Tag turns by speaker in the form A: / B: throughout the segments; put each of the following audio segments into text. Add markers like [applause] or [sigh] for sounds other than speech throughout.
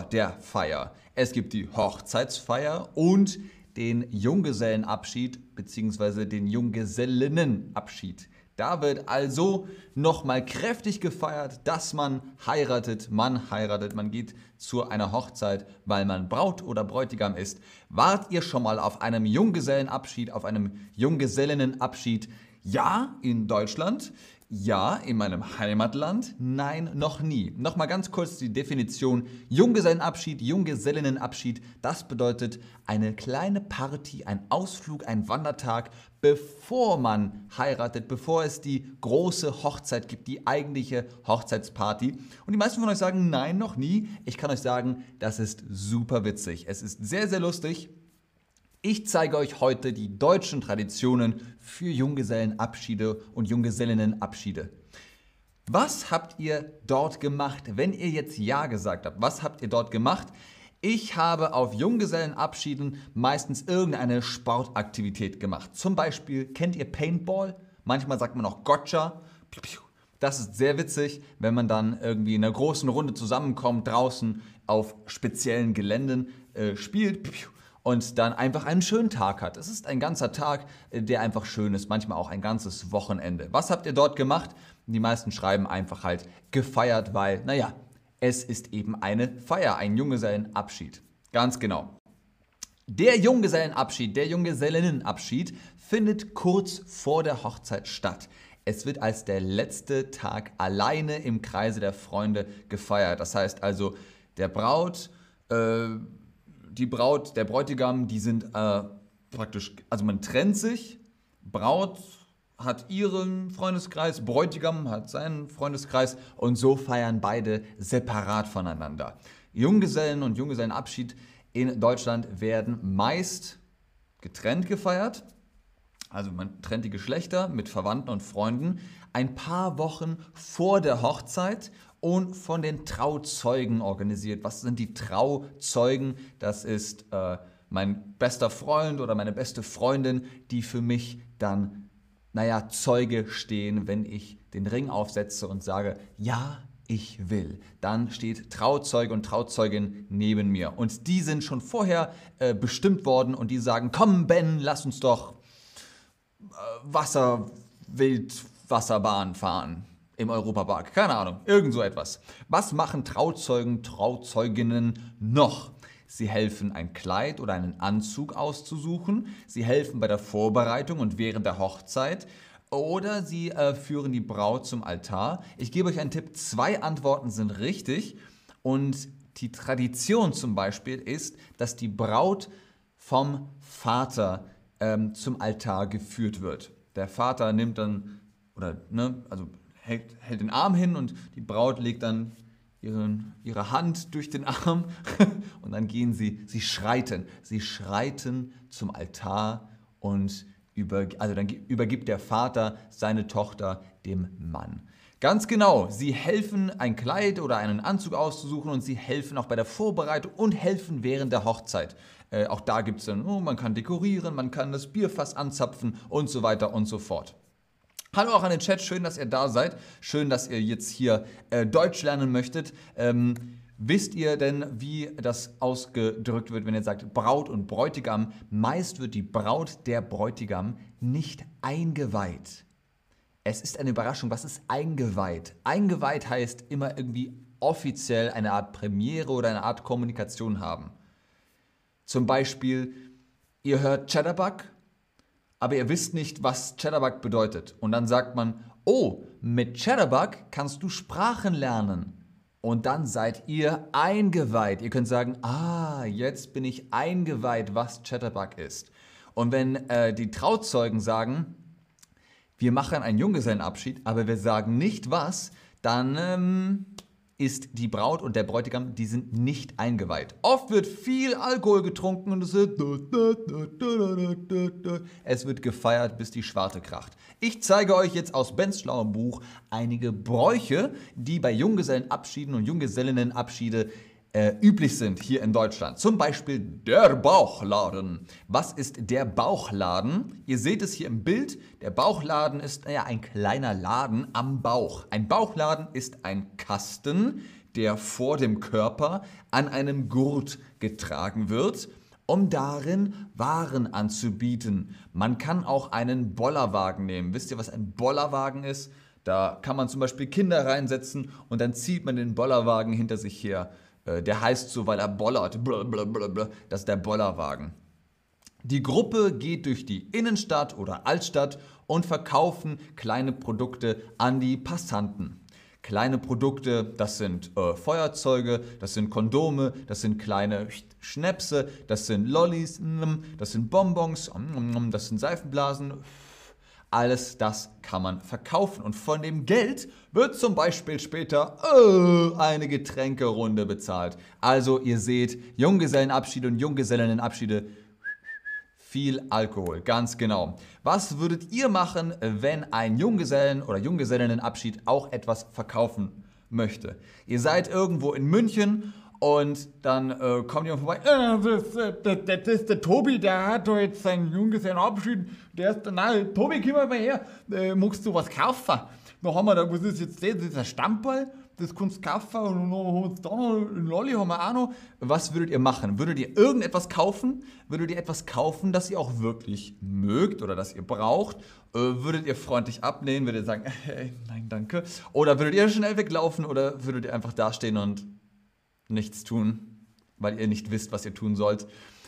A: der Feier. Es gibt die Hochzeitsfeier und den Junggesellenabschied bzw. den Junggesellinnenabschied. Da wird also nochmal kräftig gefeiert, dass man heiratet, man heiratet, man geht zu einer Hochzeit, weil man Braut oder Bräutigam ist. Wart ihr schon mal auf einem Junggesellenabschied, auf einem Junggesellinnenabschied? Ja, in Deutschland. Ja, in meinem Heimatland. Nein, noch nie. Nochmal ganz kurz die Definition. Junggesellenabschied, Junggesellinnenabschied. Das bedeutet eine kleine Party, ein Ausflug, ein Wandertag, bevor man heiratet, bevor es die große Hochzeit gibt, die eigentliche Hochzeitsparty. Und die meisten von euch sagen, nein, noch nie. Ich kann euch sagen, das ist super witzig. Es ist sehr, sehr lustig. Ich zeige euch heute die deutschen Traditionen für Junggesellenabschiede und Junggesellinnenabschiede. Was habt ihr dort gemacht, wenn ihr jetzt Ja gesagt habt? Was habt ihr dort gemacht? Ich habe auf Junggesellenabschieden meistens irgendeine Sportaktivität gemacht. Zum Beispiel, kennt ihr Paintball? Manchmal sagt man auch Gotcha. Das ist sehr witzig, wenn man dann irgendwie in einer großen Runde zusammenkommt, draußen auf speziellen Geländen äh, spielt und dann einfach einen schönen Tag hat. Es ist ein ganzer Tag, der einfach schön ist, manchmal auch ein ganzes Wochenende. Was habt ihr dort gemacht? Die meisten schreiben einfach halt gefeiert, weil, naja, es ist eben eine Feier, ein Junggesellenabschied. Ganz genau. Der Junggesellenabschied, der Junggesellinnenabschied findet kurz vor der Hochzeit statt. Es wird als der letzte Tag alleine im Kreise der Freunde gefeiert. Das heißt also, der Braut, äh, die Braut, der Bräutigam, die sind äh, praktisch, also man trennt sich, Braut hat ihren Freundeskreis, Bräutigam hat seinen Freundeskreis und so feiern beide separat voneinander. Junggesellen und Junggesellenabschied in Deutschland werden meist getrennt gefeiert. Also man trennt die Geschlechter mit Verwandten und Freunden ein paar Wochen vor der Hochzeit und von den Trauzeugen organisiert. Was sind die Trauzeugen? Das ist äh, mein bester Freund oder meine beste Freundin, die für mich dann, naja, Zeuge stehen, wenn ich den Ring aufsetze und sage, ja, ich will. Dann steht Trauzeuge und Trauzeugin neben mir. Und die sind schon vorher äh, bestimmt worden und die sagen, komm Ben, lass uns doch äh, Wasser, Wildwasserbahn fahren im Europapark. Keine Ahnung, irgend so etwas. Was machen Trauzeugen, Trauzeuginnen noch? Sie helfen, ein Kleid oder einen Anzug auszusuchen. Sie helfen bei der Vorbereitung und während der Hochzeit. Oder sie äh, führen die Braut zum Altar. Ich gebe euch einen Tipp. Zwei Antworten sind richtig. Und die Tradition zum Beispiel ist, dass die Braut vom Vater ähm, zum Altar geführt wird. Der Vater nimmt dann, oder, ne, also hält, hält den Arm hin und die Braut legt dann ihren, ihre Hand durch den Arm [laughs] und dann gehen sie, sie schreiten, sie schreiten zum Altar und über, also dann übergibt der Vater seine Tochter dem Mann. Ganz genau, sie helfen, ein Kleid oder einen Anzug auszusuchen und sie helfen auch bei der Vorbereitung und helfen während der Hochzeit. Äh, auch da gibt es dann, oh, man kann dekorieren, man kann das Bierfass anzapfen und so weiter und so fort. Hallo auch an den Chat, schön, dass ihr da seid. Schön, dass ihr jetzt hier äh, Deutsch lernen möchtet. Ähm, wisst ihr denn, wie das ausgedrückt wird, wenn ihr sagt Braut und Bräutigam? Meist wird die Braut der Bräutigam nicht eingeweiht. Es ist eine Überraschung, was ist eingeweiht? Eingeweiht heißt immer irgendwie offiziell eine Art Premiere oder eine Art Kommunikation haben. Zum Beispiel, ihr hört Chatterbug aber ihr wisst nicht, was Chatterbug bedeutet. Und dann sagt man, oh, mit Chatterbug kannst du Sprachen lernen. Und dann seid ihr eingeweiht. Ihr könnt sagen, ah, jetzt bin ich eingeweiht, was Chatterbug ist. Und wenn äh, die Trauzeugen sagen, wir machen einen Junggesellenabschied, aber wir sagen nicht was, dann ähm, ist die Braut und der Bräutigam, die sind nicht eingeweiht. Oft wird viel Alkohol getrunken und es wird, es wird gefeiert, bis die Schwarte kracht. Ich zeige euch jetzt aus Bens schlauem Buch einige Bräuche, die bei Junggesellenabschieden und Junggesellinnenabschiede äh, üblich sind hier in Deutschland. Zum Beispiel der Bauchladen. Was ist der Bauchladen? Ihr seht es hier im Bild. Der Bauchladen ist naja, ein kleiner Laden am Bauch. Ein Bauchladen ist ein Kasten, der vor dem Körper an einem Gurt getragen wird, um darin Waren anzubieten. Man kann auch einen Bollerwagen nehmen. Wisst ihr, was ein Bollerwagen ist? Da kann man zum Beispiel Kinder reinsetzen und dann zieht man den Bollerwagen hinter sich her. Äh, der heißt so, weil er bollert. Das ist der Bollerwagen. Die Gruppe geht durch die Innenstadt oder Altstadt und verkaufen kleine Produkte an die Passanten. Kleine Produkte, das sind äh, Feuerzeuge, das sind Kondome, das sind kleine Schnäpse, das sind Lollis, das sind Bonbons, das sind Seifenblasen. Alles das kann man verkaufen und von dem Geld wird zum Beispiel später äh, eine Getränkerunde bezahlt. Also ihr seht, Junggesellenabschiede und Junggesellinnenabschiede viel Alkohol, ganz genau. Was würdet ihr machen, wenn ein Junggesellen- oder Junggesellinnenabschied auch etwas verkaufen möchte? Ihr seid irgendwo in München und dann äh, kommt jemand vorbei. Äh, das, äh, das, das, ist der Tobi, der hat doch jetzt seinen Junggesellenabschied. Der ist, nein, Tobi, komm mal her. Äh, magst du was kaufen? Da haben wir da, was ist jetzt das? Das ist ein Stammball das kannst du kaufen und dann haben wir da noch einen Lolli haben wir auch noch. Was würdet ihr machen? Würdet ihr irgendetwas kaufen? Würdet ihr etwas kaufen, das ihr auch wirklich mögt oder das ihr braucht? Äh, würdet ihr freundlich abnehmen? Würdet ihr sagen, hey, [laughs] nein, danke? Oder würdet ihr schnell weglaufen oder würdet ihr einfach dastehen und nichts tun, weil ihr nicht wisst, was ihr tun sollt?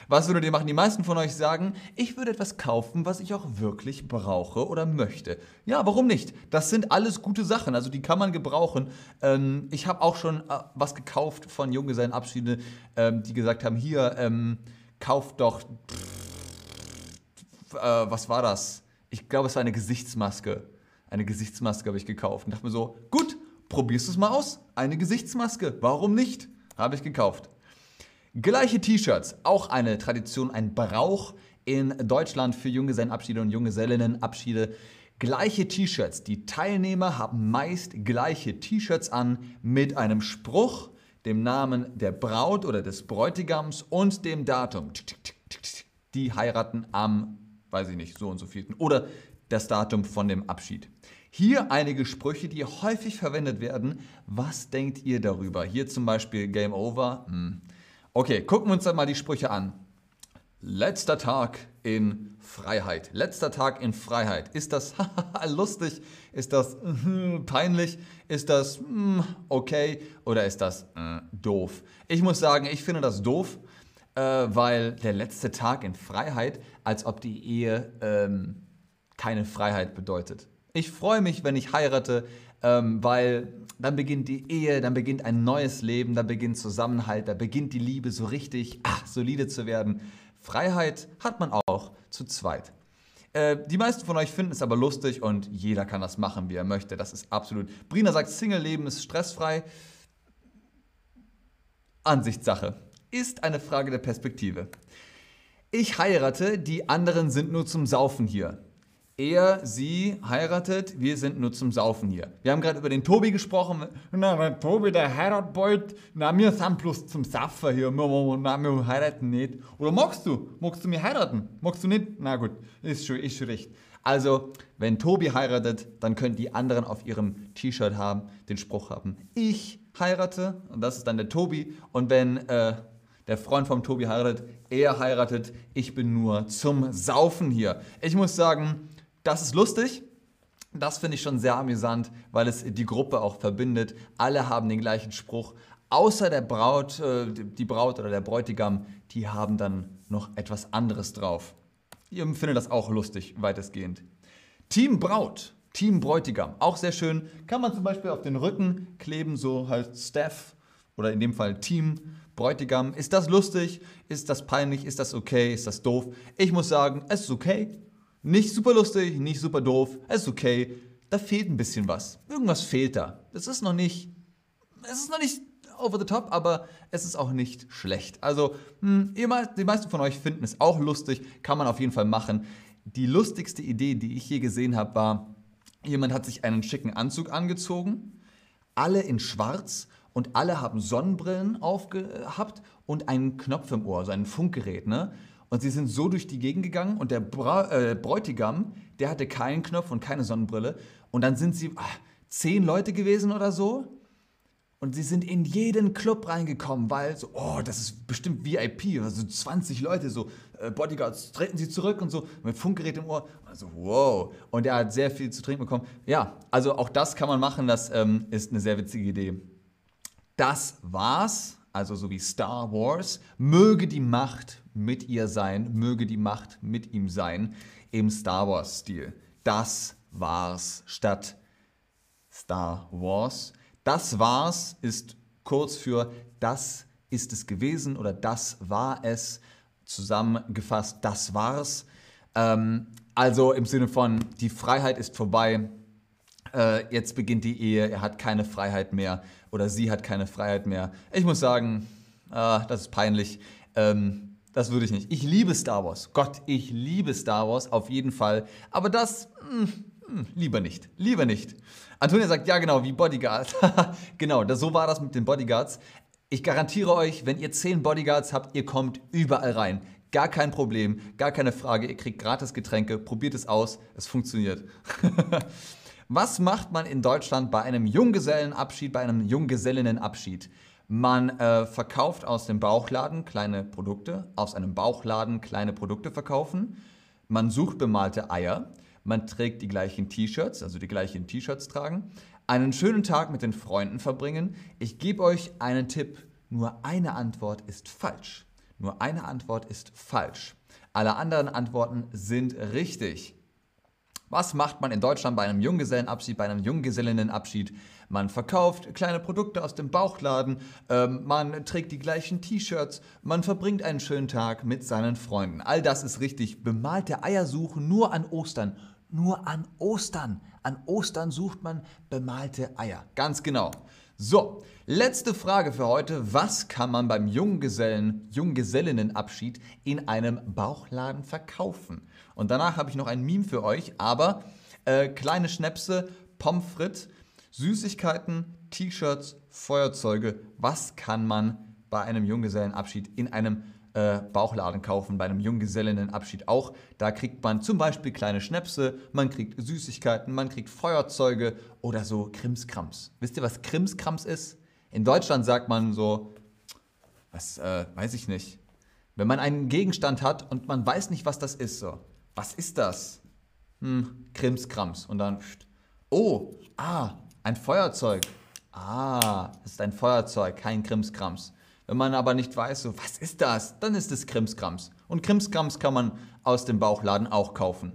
A: Was würdet ihr machen? Die meisten von euch sagen, ich würde etwas kaufen, was ich auch wirklich brauche oder möchte. Ja, warum nicht? Das sind alles gute Sachen, also die kann man gebrauchen. Ähm, ich habe auch schon äh, was gekauft von Junggesellenabschiede, ähm, die gesagt haben, hier, ähm, kauft doch, pff, äh, was war das? Ich glaube, es war eine Gesichtsmaske. Eine Gesichtsmaske habe ich gekauft und dachte mir so, gut, probierst du es mal aus. Eine Gesichtsmaske, warum nicht? Habe ich gekauft. Gleiche T-Shirts, auch eine Tradition, ein Brauch in Deutschland für Junggesellenabschiede und Junggesellinnenabschiede. Gleiche T-Shirts. Die Teilnehmer haben meist gleiche T-Shirts an mit einem Spruch, dem Namen der Braut oder des Bräutigams und dem Datum. Die heiraten am, weiß ich nicht, so und so vielten. Oder das Datum von dem Abschied. Hier einige Sprüche, die häufig verwendet werden. Was denkt ihr darüber? Hier zum Beispiel Game Over. Hm. Okay, gucken wir uns dann mal die Sprüche an. Letzter Tag in Freiheit. Letzter Tag in Freiheit. Ist das [laughs] lustig? Ist das peinlich? Ist das hm, okay? Oder ist das äh, doof? Ich muss sagen, ich finde das doof, äh, weil der letzte Tag in Freiheit, als ob die Ehe ähm, keine Freiheit bedeutet. Ich freue mich, wenn ich heirate, ähm, weil dann beginnt die Ehe, dann beginnt ein neues Leben, dann beginnt Zusammenhalt, da beginnt die Liebe so richtig ach, solide zu werden. Freiheit hat man auch zu zweit. Äh, die meisten von euch finden es aber lustig und jeder kann das machen, wie er möchte. Das ist absolut. Brina sagt, Single-Leben ist stressfrei. Ansichtssache. Ist eine Frage der Perspektive. Ich heirate, die anderen sind nur zum Saufen hier er, sie heiratet, wir sind nur zum Saufen hier. Wir haben gerade über den Tobi gesprochen. Na, der Tobi, der heiratet bald. Na, wir sind bloß zum Saufen hier. Na, wir heiraten nicht. Oder magst du? Magst du mich heiraten? Magst du nicht? Na gut, ist schon, ist schon recht. Also, wenn Tobi heiratet, dann können die anderen auf ihrem T-Shirt haben, den Spruch haben, ich heirate, und das ist dann der Tobi. Und wenn äh, der Freund vom Tobi heiratet, er heiratet, ich bin nur zum Saufen hier. Ich muss sagen, das ist lustig. Das finde ich schon sehr amüsant, weil es die Gruppe auch verbindet. Alle haben den gleichen Spruch, außer der Braut, äh, die Braut oder der Bräutigam, die haben dann noch etwas anderes drauf. Ihr findet das auch lustig, weitestgehend. Team Braut, Team Bräutigam, auch sehr schön. Kann man zum Beispiel auf den Rücken kleben, so halt Staff oder in dem Fall Team Bräutigam. Ist das lustig? Ist das peinlich? Ist das okay? Ist das doof? Ich muss sagen, es ist okay. Nicht super lustig, nicht super doof, es ist okay. Da fehlt ein bisschen was. Irgendwas fehlt da. Es ist noch nicht, es ist noch nicht over the top, aber es ist auch nicht schlecht. Also, hm, die meisten von euch finden es auch lustig, kann man auf jeden Fall machen. Die lustigste Idee, die ich je gesehen habe, war, jemand hat sich einen schicken Anzug angezogen, alle in schwarz und alle haben Sonnenbrillen aufgehabt und einen Knopf im Ohr, so ein Funkgerät, ne? Und sie sind so durch die Gegend gegangen und der Bra äh, Bräutigam, der hatte keinen Knopf und keine Sonnenbrille. Und dann sind sie ach, zehn Leute gewesen oder so. und sie sind in jeden Club reingekommen, weil so, oh, das ist bestimmt VIP, also 20 Leute, so äh, Bodyguards, treten sie zurück und so, mit Funkgerät im Ohr. Also, wow. Und er hat sehr viel zu trinken bekommen. Ja, also auch das kann man machen, das ähm, ist eine sehr witzige Idee. Das war's, also so wie Star Wars. Möge die Macht mit ihr sein, möge die Macht mit ihm sein, im Star Wars-Stil. Das war's statt Star Wars. Das war's ist kurz für das ist es gewesen oder das war es zusammengefasst. Das war's. Ähm, also im Sinne von die Freiheit ist vorbei. Äh, jetzt beginnt die Ehe. Er hat keine Freiheit mehr oder sie hat keine Freiheit mehr. Ich muss sagen, äh, das ist peinlich. Ähm, das würde ich nicht. Ich liebe Star Wars. Gott, ich liebe Star Wars auf jeden Fall. Aber das mh, hm, mh, hm, lieber nicht. Lieber nicht. Antonia sagt, ja genau, wie Bodyguards. [laughs] genau, das, so war das mit den Bodyguards. Ich garantiere euch, wenn ihr 10 Bodyguards habt, ihr kommt überall rein. Gar kein Problem, gar keine Frage. Ihr kriegt gratis Getränke, probiert es aus, es funktioniert. [laughs] Was macht man in Deutschland bei einem Junggesellenabschied, bei einem Junggesellinnenabschied? Man äh, verkauft aus dem Bauchladen kleine Produkte, aus einem Bauchladen kleine Produkte verkaufen. Man sucht bemalte Eier man trägt die gleichen T-Shirts, also die gleichen T-Shirts tragen, einen schönen Tag mit den Freunden verbringen. Ich gebe euch einen Tipp, nur eine Antwort ist falsch. Nur eine Antwort ist falsch. Alle anderen Antworten sind richtig. Was macht man in Deutschland bei einem Junggesellenabschied, bei einem Junggesellinnenabschied? Man verkauft kleine Produkte aus dem Bauchladen, ähm, man trägt die gleichen T-Shirts, man verbringt einen schönen Tag mit seinen Freunden. All das ist richtig. Bemalte Eier suchen nur an Ostern nur an Ostern. An Ostern sucht man bemalte Eier. Ganz genau. So, letzte Frage für heute. Was kann man beim Junggesellen, Junggesellinnenabschied in einem Bauchladen verkaufen? Und danach habe ich noch ein Meme für euch, aber äh, kleine Schnäpse, Pommes frites, Süßigkeiten, T-Shirts, Feuerzeuge. Was kann man bei einem Junggesellenabschied in einem äh, Bauchladen kaufen, bei einem Junggesellinnenabschied auch. Da kriegt man zum Beispiel kleine Schnäpse, man kriegt Süßigkeiten, man kriegt Feuerzeuge oder so Krimskrams. Wisst ihr, was Krimskrams ist? In Deutschland sagt man so, was äh, weiß ich nicht. Wenn man einen Gegenstand hat und man weiß nicht, was das ist, so, was ist das? Hm, Krimskrams. Und dann, oh, ah, ein Feuerzeug. Ah, das ist ein Feuerzeug, kein Krimskrams. Wenn man aber nicht weiß, so, was ist das, dann ist es Krimskrams. Und Krimskrams kann man aus dem Bauchladen auch kaufen.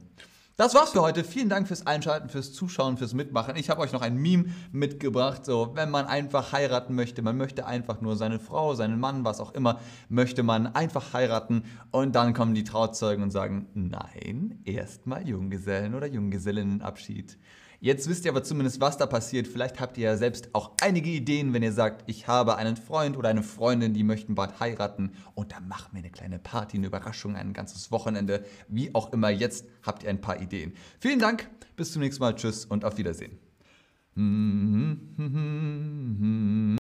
A: Das war's für heute. Vielen Dank fürs Einschalten, fürs Zuschauen, fürs Mitmachen. Ich habe euch noch ein Meme mitgebracht. So, wenn man einfach heiraten möchte, man möchte einfach nur seine Frau, seinen Mann, was auch immer, möchte man einfach heiraten und dann kommen die Trauzeugen und sagen, nein, erstmal Junggesellen oder Junggesellinnenabschied. Jetzt wisst ihr aber zumindest, was da passiert. Vielleicht habt ihr ja selbst auch einige Ideen, wenn ihr sagt, ich habe einen Freund oder eine Freundin, die möchten bald heiraten und dann machen wir eine kleine Party, eine Überraschung, ein ganzes Wochenende. Wie auch immer, jetzt habt ihr ein paar Ideen. Vielen Dank, bis zum nächsten Mal, tschüss und auf Wiedersehen.